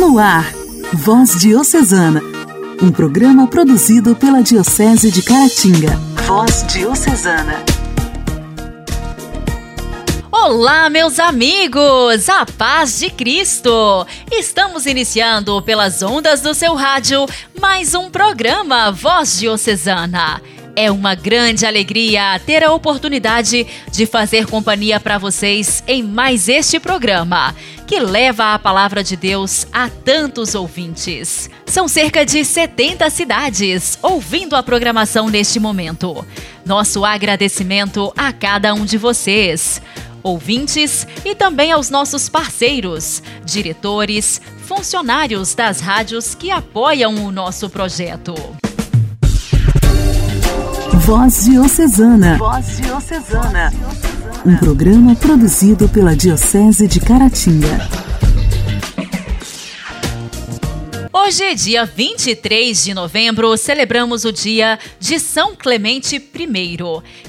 No ar, Voz Diocesana, um programa produzido pela Diocese de Caratinga. Voz Diocesana. Olá, meus amigos! A paz de Cristo! Estamos iniciando pelas ondas do seu rádio mais um programa Voz Diocesana. É uma grande alegria ter a oportunidade de fazer companhia para vocês em mais este programa, que leva a palavra de Deus a tantos ouvintes. São cerca de 70 cidades ouvindo a programação neste momento. Nosso agradecimento a cada um de vocês ouvintes e também aos nossos parceiros, diretores, funcionários das rádios que apoiam o nosso projeto. Voz Diocesana. Voz Diocesana. Um programa produzido pela Diocese de Caratinga. Hoje, é dia 23 de novembro, celebramos o dia de São Clemente I,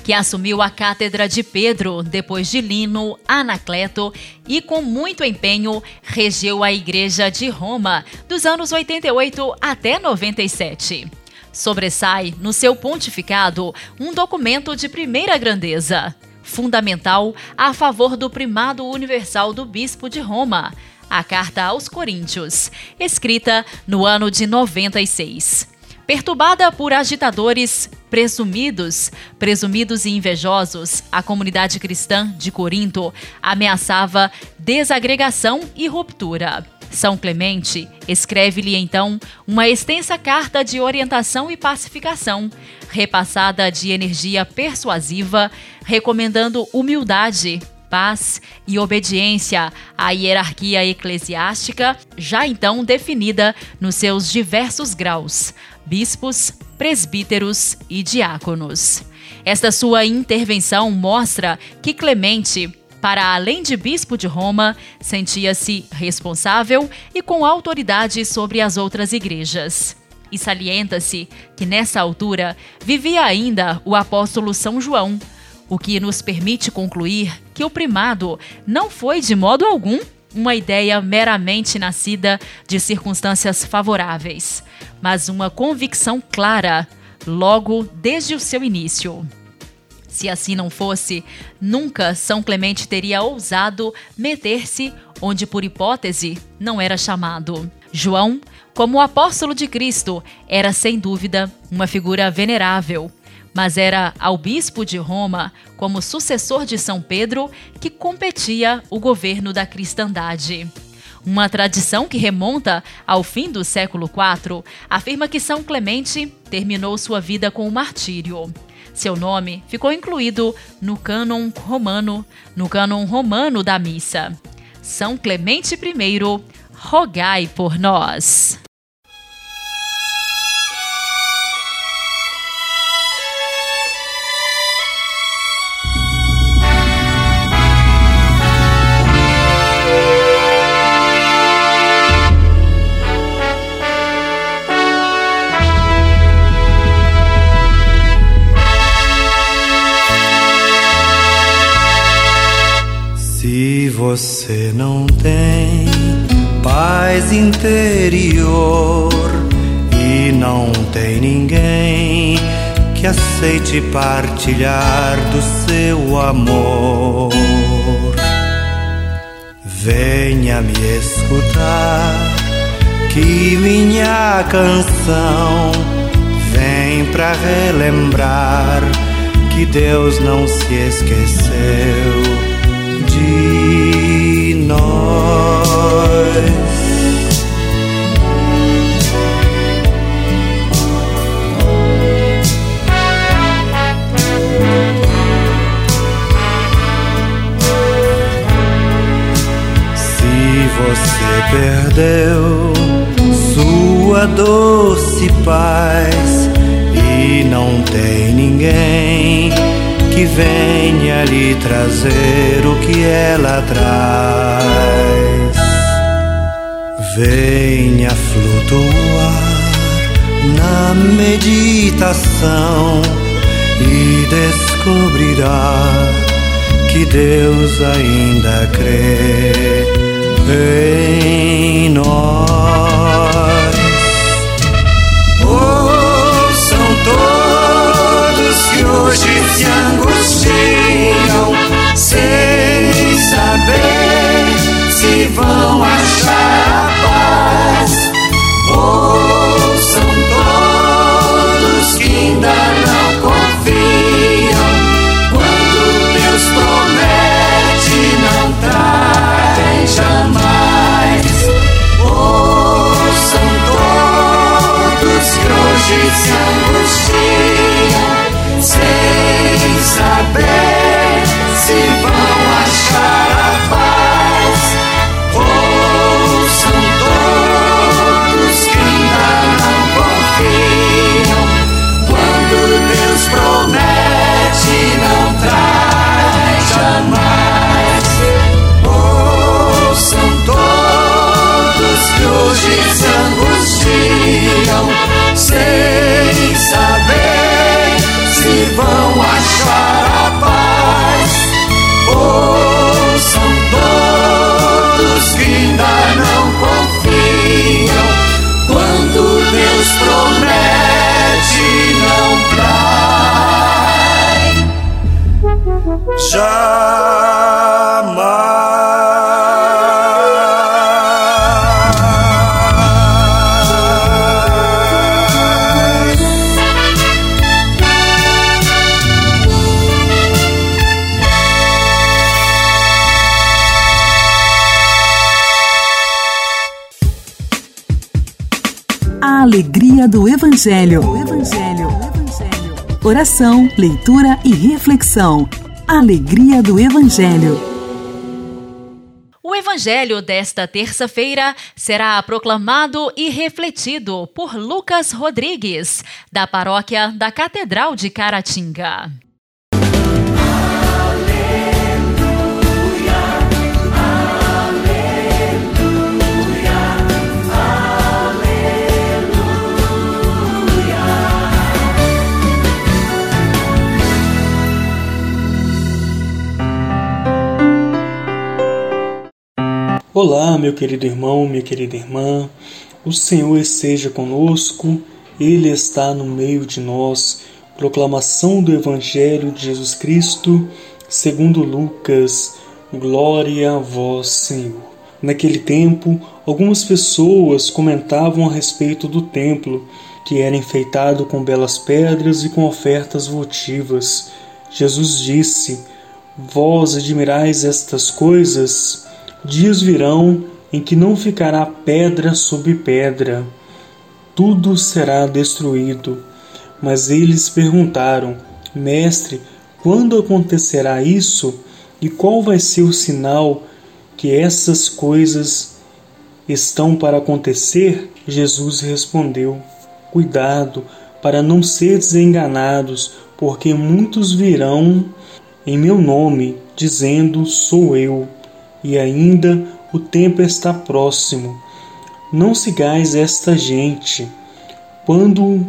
que assumiu a cátedra de Pedro depois de Lino, Anacleto e, com muito empenho, regeu a Igreja de Roma dos anos 88 até 97. Sobressai no seu pontificado um documento de primeira grandeza, fundamental a favor do primado universal do bispo de Roma, a Carta aos Coríntios, escrita no ano de 96. Perturbada por agitadores presumidos, presumidos e invejosos, a comunidade cristã de Corinto ameaçava desagregação e ruptura. São Clemente escreve-lhe então uma extensa carta de orientação e pacificação, repassada de energia persuasiva, recomendando humildade, paz e obediência à hierarquia eclesiástica, já então definida nos seus diversos graus: bispos, presbíteros e diáconos. Esta sua intervenção mostra que Clemente para além de bispo de Roma, sentia-se responsável e com autoridade sobre as outras igrejas. E salienta-se que nessa altura vivia ainda o apóstolo São João, o que nos permite concluir que o primado não foi de modo algum uma ideia meramente nascida de circunstâncias favoráveis, mas uma convicção clara, logo desde o seu início. Se assim não fosse, nunca São Clemente teria ousado meter-se onde, por hipótese, não era chamado. João, como apóstolo de Cristo, era sem dúvida uma figura venerável, mas era ao bispo de Roma, como sucessor de São Pedro, que competia o governo da cristandade. Uma tradição que remonta ao fim do século IV afirma que São Clemente terminou sua vida com o martírio. Seu nome ficou incluído no cânon romano, no cânon romano da missa. São Clemente I, rogai por nós. Você não tem paz interior e não tem ninguém que aceite partilhar do seu amor. Venha me escutar, que minha canção vem pra relembrar que Deus não se esqueceu nós. Você perdeu sua doce paz e não tem ninguém que venha lhe trazer o que ela traz. Venha flutuar na meditação e descobrirá que Deus ainda crê em nós. Ouçam oh, todos hoje se angustiam sem saber se vão achar a paz. Oh, Ouçam todos que ainda alegria do Evangelho. Evangelho. Evangelho. Oração, leitura e reflexão. Alegria do Evangelho. O Evangelho desta terça-feira será proclamado e refletido por Lucas Rodrigues, da paróquia da Catedral de Caratinga. Olá, meu querido irmão, minha querida irmã. O Senhor esteja conosco, Ele está no meio de nós. Proclamação do Evangelho de Jesus Cristo, segundo Lucas. Glória a vós, Senhor. Naquele tempo, algumas pessoas comentavam a respeito do templo, que era enfeitado com belas pedras e com ofertas votivas. Jesus disse: Vós admirais estas coisas? Dias virão em que não ficará pedra sobre pedra, tudo será destruído. Mas eles perguntaram: Mestre, quando acontecerá isso? E qual vai ser o sinal que essas coisas estão para acontecer? Jesus respondeu: Cuidado para não seres enganados, porque muitos virão em meu nome, dizendo: Sou eu e ainda o tempo está próximo. Não sigais esta gente. Quando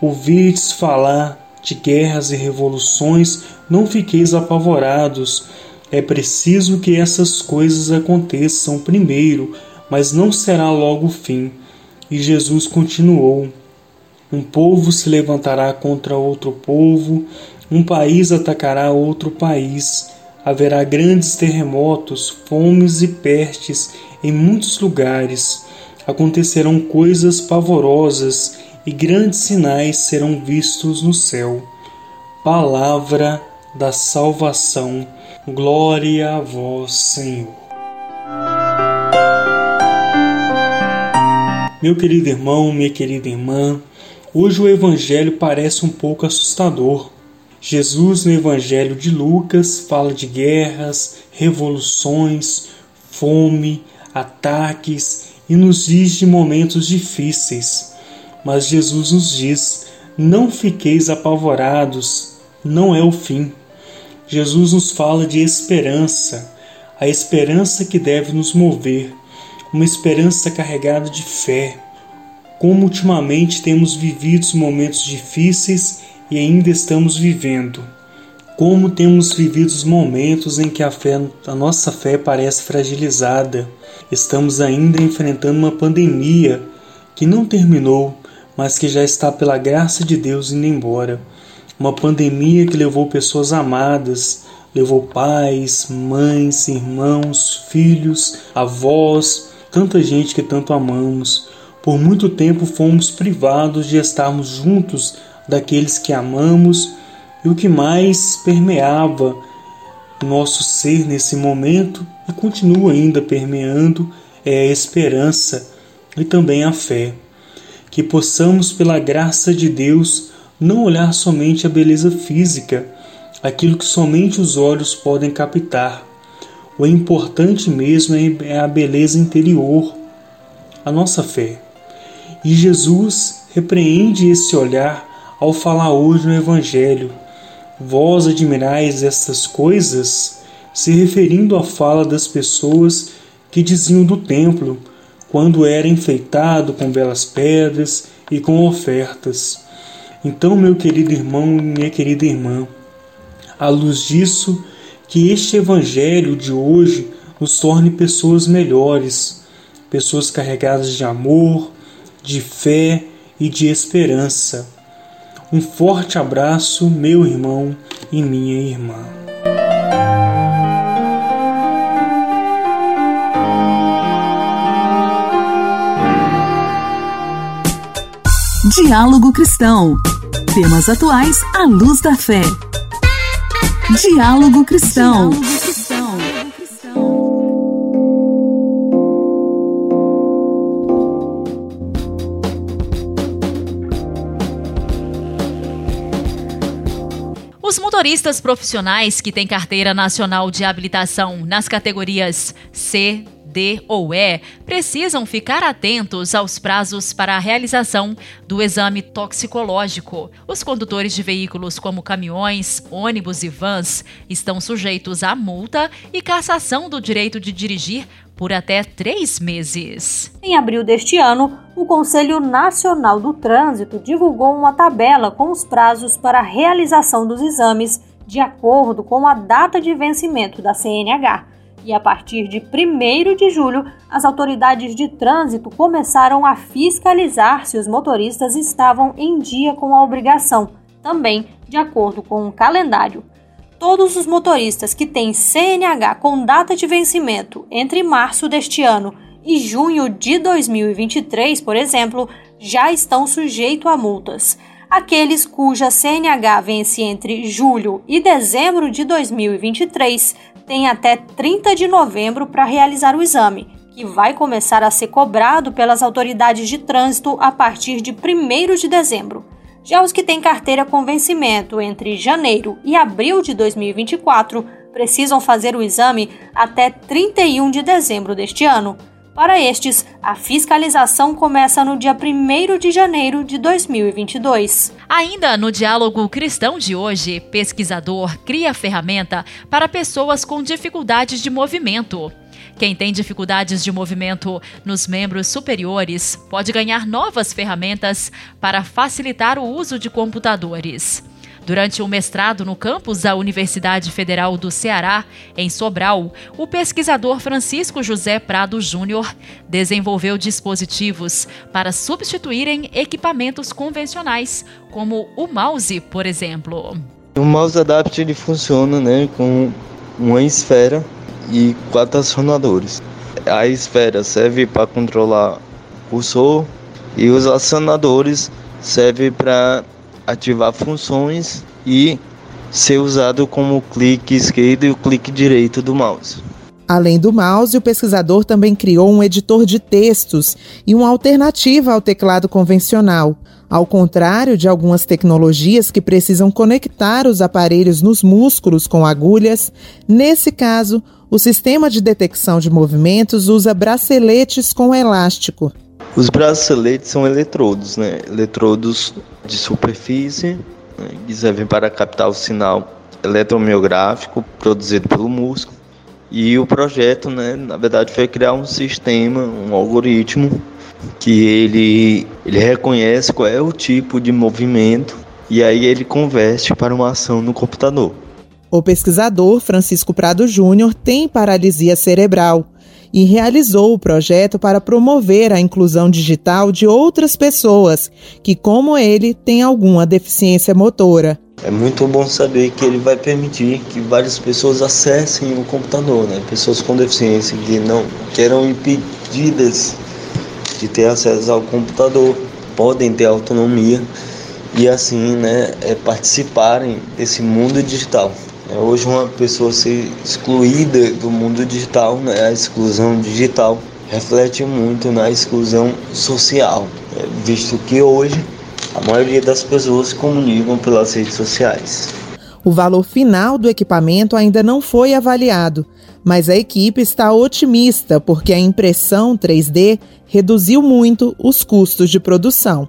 ouvirdes falar de guerras e revoluções, não fiqueis apavorados. É preciso que essas coisas aconteçam primeiro, mas não será logo o fim. E Jesus continuou: Um povo se levantará contra outro povo, um país atacará outro país haverá grandes terremotos, fomes e pestes em muitos lugares. Acontecerão coisas pavorosas e grandes sinais serão vistos no céu. Palavra da salvação. Glória a vós, Senhor. Meu querido irmão, minha querida irmã, hoje o Evangelho parece um pouco assustador Jesus, no Evangelho de Lucas, fala de guerras, revoluções, fome, ataques e nos diz de momentos difíceis. Mas Jesus nos diz: não fiqueis apavorados, não é o fim. Jesus nos fala de esperança, a esperança que deve nos mover, uma esperança carregada de fé. Como ultimamente temos vivido momentos difíceis e ainda estamos vivendo. Como temos vivido os momentos em que a, fé, a nossa fé parece fragilizada. Estamos ainda enfrentando uma pandemia que não terminou, mas que já está pela graça de Deus indo embora. Uma pandemia que levou pessoas amadas, levou pais, mães, irmãos, filhos, avós, tanta gente que tanto amamos. Por muito tempo fomos privados de estarmos juntos daqueles que amamos e o que mais permeava nosso ser nesse momento e continua ainda permeando é a esperança e também a fé. que possamos, pela graça de Deus, não olhar somente a beleza física, aquilo que somente os olhos podem captar. O importante mesmo é a beleza interior, a nossa fé. E Jesus repreende esse olhar ao falar hoje no Evangelho. Vós admirais estas coisas, se referindo à fala das pessoas que diziam do templo, quando era enfeitado com belas pedras e com ofertas. Então, meu querido irmão e minha querida irmã, à luz disso, que este Evangelho de hoje nos torne pessoas melhores, pessoas carregadas de amor, de fé e de esperança. Um forte abraço, meu irmão e minha irmã. Diálogo Cristão. Temas atuais à luz da fé. Diálogo Cristão. Os motoristas profissionais que têm carteira nacional de habilitação nas categorias C, D ou E precisam ficar atentos aos prazos para a realização do exame toxicológico. Os condutores de veículos como caminhões, ônibus e vans estão sujeitos a multa e cassação do direito de dirigir por até três meses. Em abril deste ano, o Conselho Nacional do Trânsito divulgou uma tabela com os prazos para a realização dos exames de acordo com a data de vencimento da CNH. E a partir de 1 de julho, as autoridades de trânsito começaram a fiscalizar se os motoristas estavam em dia com a obrigação, também de acordo com o calendário. Todos os motoristas que têm CNH com data de vencimento entre março deste ano e junho de 2023, por exemplo, já estão sujeitos a multas. Aqueles cuja CNH vence entre julho e dezembro de 2023 tem até 30 de novembro para realizar o exame, que vai começar a ser cobrado pelas autoridades de trânsito a partir de 1 de dezembro. Já os que têm carteira com vencimento entre janeiro e abril de 2024 precisam fazer o exame até 31 de dezembro deste ano. Para estes, a fiscalização começa no dia 1 de janeiro de 2022. Ainda no diálogo cristão de hoje, pesquisador cria ferramenta para pessoas com dificuldades de movimento. Quem tem dificuldades de movimento nos membros superiores pode ganhar novas ferramentas para facilitar o uso de computadores. Durante um mestrado no campus da Universidade Federal do Ceará, em Sobral, o pesquisador Francisco José Prado Júnior desenvolveu dispositivos para substituírem equipamentos convencionais, como o mouse, por exemplo. O mouse adapt ele funciona né, com uma esfera e quatro acionadores. A esfera serve para controlar o cursor e os acionadores servem para ativar funções e ser usado como clique esquerdo e o clique direito do mouse. Além do mouse, o pesquisador também criou um editor de textos e uma alternativa ao teclado convencional. Ao contrário de algumas tecnologias que precisam conectar os aparelhos nos músculos com agulhas, nesse caso, o sistema de detecção de movimentos usa braceletes com elástico. Os braceletes são eletrodos, né? Eletrodos de superfície né? que servem para captar o sinal eletromiográfico produzido pelo músculo. E o projeto, né, na verdade, foi criar um sistema, um algoritmo que ele, ele reconhece qual é o tipo de movimento e aí ele converte para uma ação no computador. O pesquisador Francisco Prado Júnior tem paralisia cerebral e realizou o projeto para promover a inclusão digital de outras pessoas que, como ele, têm alguma deficiência motora. É muito bom saber que ele vai permitir que várias pessoas acessem o computador, né? Pessoas com deficiência que não que eram impedidas de ter acesso ao computador podem ter autonomia e assim, né, é, participarem desse mundo digital. É, hoje uma pessoa ser excluída do mundo digital, né, a exclusão digital reflete muito na exclusão social. visto que hoje a maioria das pessoas se comunicam pelas redes sociais. O valor final do equipamento ainda não foi avaliado, mas a equipe está otimista porque a impressão 3D reduziu muito os custos de produção.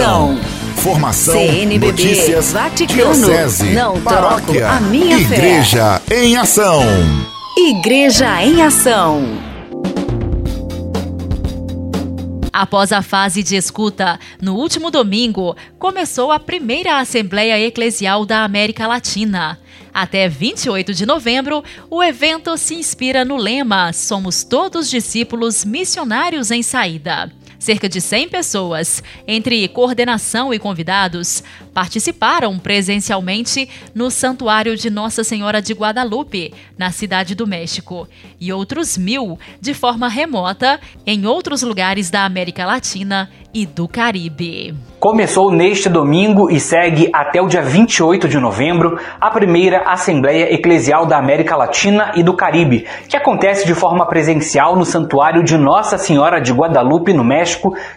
Ação. Formação, CNBB, notícias, Vaticano, diocese, não paróquia, a minha Igreja fé. em Ação. Igreja em Ação. Após a fase de escuta, no último domingo, começou a primeira Assembleia Eclesial da América Latina. Até 28 de novembro, o evento se inspira no lema Somos Todos Discípulos Missionários em Saída. Cerca de 100 pessoas, entre coordenação e convidados, participaram presencialmente no Santuário de Nossa Senhora de Guadalupe, na Cidade do México, e outros mil de forma remota em outros lugares da América Latina e do Caribe. Começou neste domingo e segue até o dia 28 de novembro a primeira Assembleia Eclesial da América Latina e do Caribe, que acontece de forma presencial no Santuário de Nossa Senhora de Guadalupe, no México,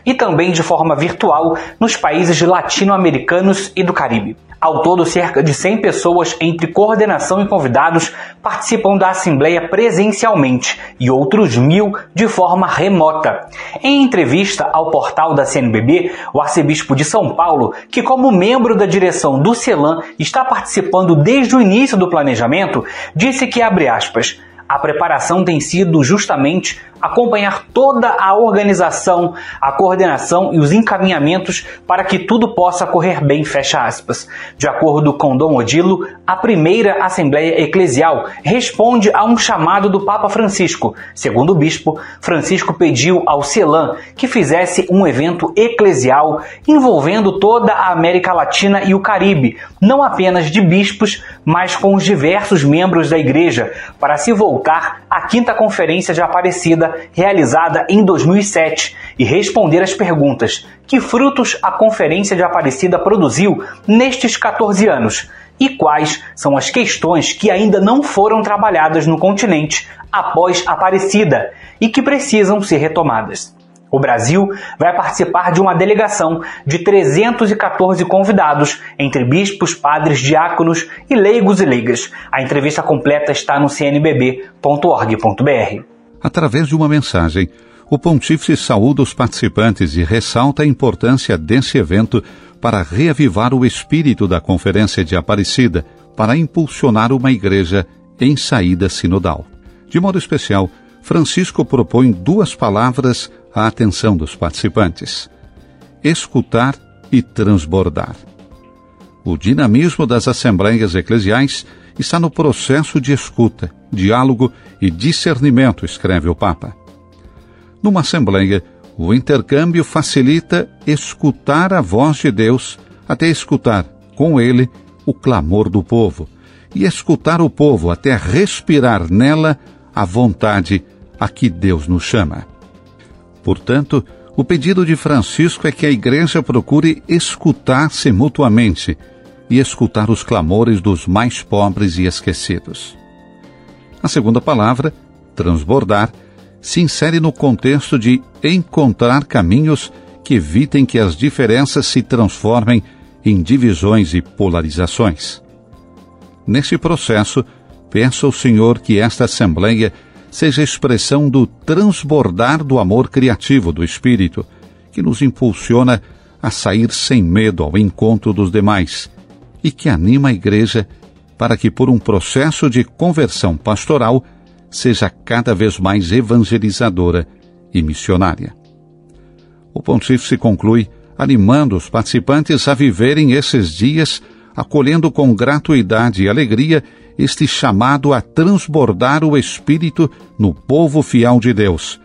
e também de forma virtual nos países latino-americanos e do Caribe. Ao todo, cerca de 100 pessoas, entre coordenação e convidados, participam da Assembleia presencialmente e outros mil de forma remota. Em entrevista ao portal da CNBB, o arcebispo de São Paulo, que como membro da direção do CELAM está participando desde o início do planejamento, disse que, abre aspas, a preparação tem sido justamente acompanhar toda a organização, a coordenação e os encaminhamentos para que tudo possa correr bem, fecha aspas. De acordo com Dom Odilo, a primeira Assembleia Eclesial responde a um chamado do Papa Francisco. Segundo o bispo, Francisco pediu ao CELAM que fizesse um evento eclesial envolvendo toda a América Latina e o Caribe, não apenas de bispos, mas com os diversos membros da igreja, para se voltar à quinta conferência de Aparecida realizada em 2007 e responder às perguntas: que frutos a Conferência de Aparecida produziu nestes 14 anos? E quais são as questões que ainda não foram trabalhadas no continente após Aparecida e que precisam ser retomadas? O Brasil vai participar de uma delegação de 314 convidados, entre bispos, padres, diáconos e leigos e leigas. A entrevista completa está no cnbb.org.br. Através de uma mensagem, o pontífice saúda os participantes e ressalta a importância desse evento para reavivar o espírito da Conferência de Aparecida, para impulsionar uma igreja em saída sinodal. De modo especial, Francisco propõe duas palavras à atenção dos participantes: escutar e transbordar. O dinamismo das assembleias eclesiais está no processo de escuta, diálogo e discernimento, escreve o Papa. Numa assembleia, o intercâmbio facilita escutar a voz de Deus até escutar, com ele, o clamor do povo, e escutar o povo até respirar nela a vontade a que Deus nos chama. Portanto, o pedido de Francisco é que a Igreja procure escutar-se mutuamente e escutar os clamores dos mais pobres e esquecidos. A segunda palavra, transbordar, se insere no contexto de encontrar caminhos que evitem que as diferenças se transformem em divisões e polarizações. Nesse processo, peço ao Senhor que esta Assembleia seja expressão do transbordar do amor criativo do Espírito, que nos impulsiona a sair sem medo ao encontro dos demais e que anima a Igreja para que, por um processo de conversão pastoral, seja cada vez mais evangelizadora e missionária. O Pontífice conclui animando os participantes a viverem esses dias, acolhendo com gratuidade e alegria este chamado a transbordar o Espírito no povo fiel de Deus,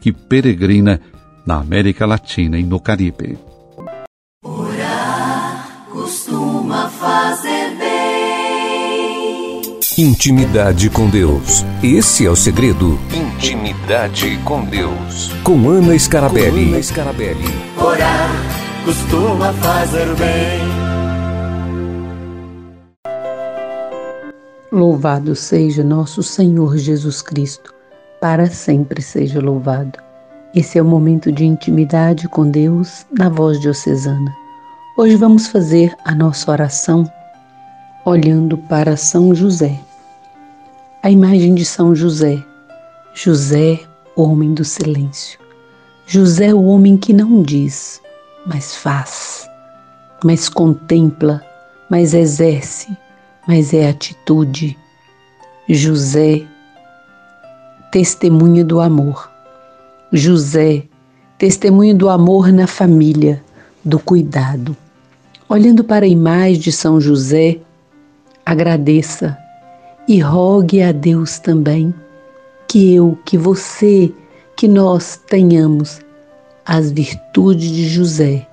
que peregrina na América Latina e no Caribe. Fazer bem. Intimidade com Deus. Esse é o segredo. Intimidade com Deus. Com Ana Scarabelli. Com Ana Scarabelli. Orar costuma fazer bem. Louvado seja nosso Senhor Jesus Cristo, para sempre seja louvado. Esse é o momento de intimidade com Deus na voz diocesana. Hoje vamos fazer a nossa oração olhando para São José. A imagem de São José. José, homem do silêncio. José, o homem que não diz, mas faz, mas contempla, mas exerce, mas é atitude. José, testemunha do amor. José, testemunha do amor na família, do cuidado. Olhando para a imagem de São José, agradeça e rogue a Deus também que eu, que você, que nós tenhamos as virtudes de José,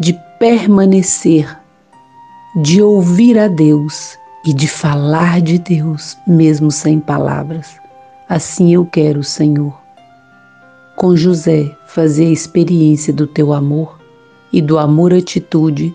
de permanecer, de ouvir a Deus e de falar de Deus, mesmo sem palavras. Assim eu quero, Senhor. Com José, fazer a experiência do teu amor e do amor-atitude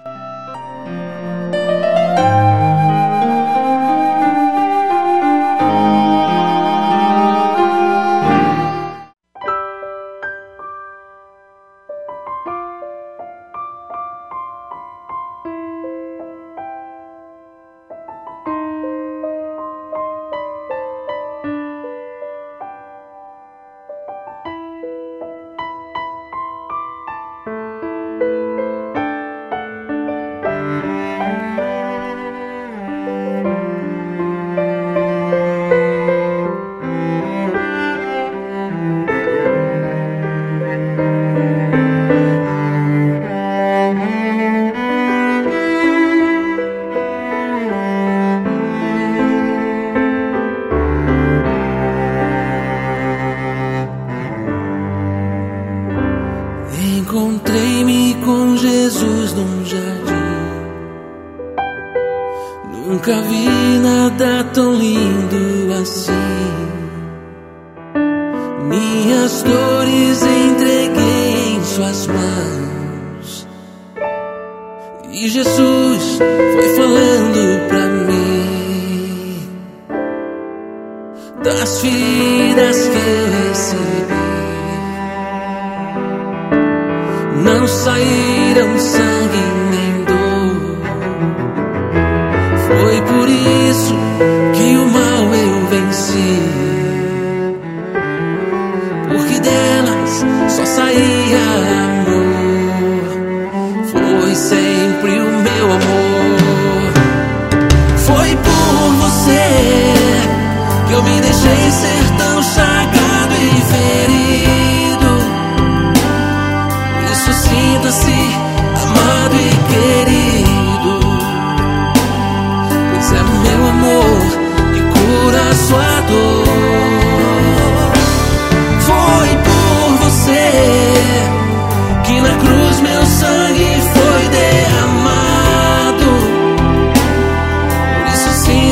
Me deixou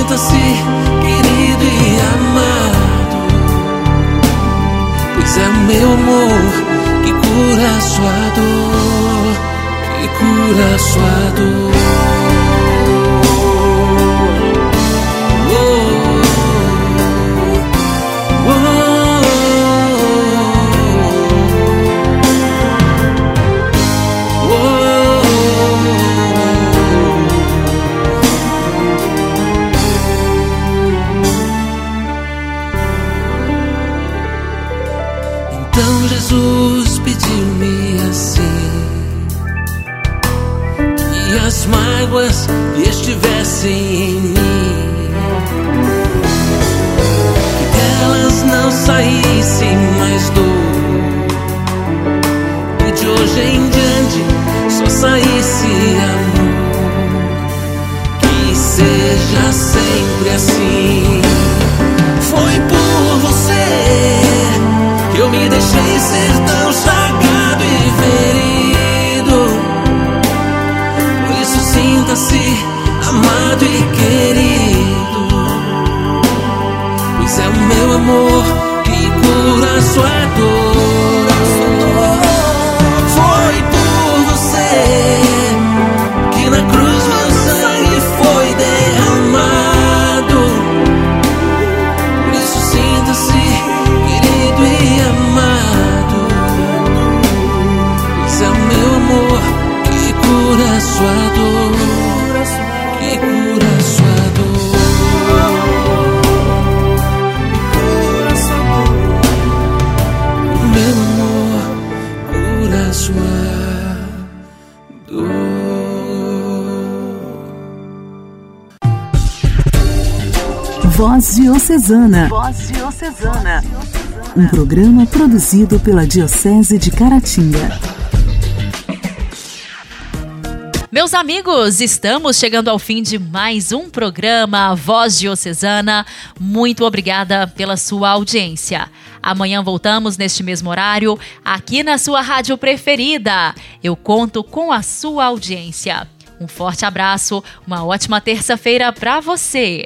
Sinta-se querido e amado, pois é o meu amor que cura a sua dor, que cura a sua dor. Seja sempre assim. Foi por você que eu me deixei ser tão chagado e ferido. Sinta-se amado e querido, pois é o meu amor que cura sua dor. Voz Diocesana. Voz Diocesana. Um programa produzido pela Diocese de Caratinga. Meus amigos, estamos chegando ao fim de mais um programa Voz Diocesana. Muito obrigada pela sua audiência. Amanhã voltamos neste mesmo horário, aqui na sua rádio preferida. Eu conto com a sua audiência. Um forte abraço, uma ótima terça-feira para você.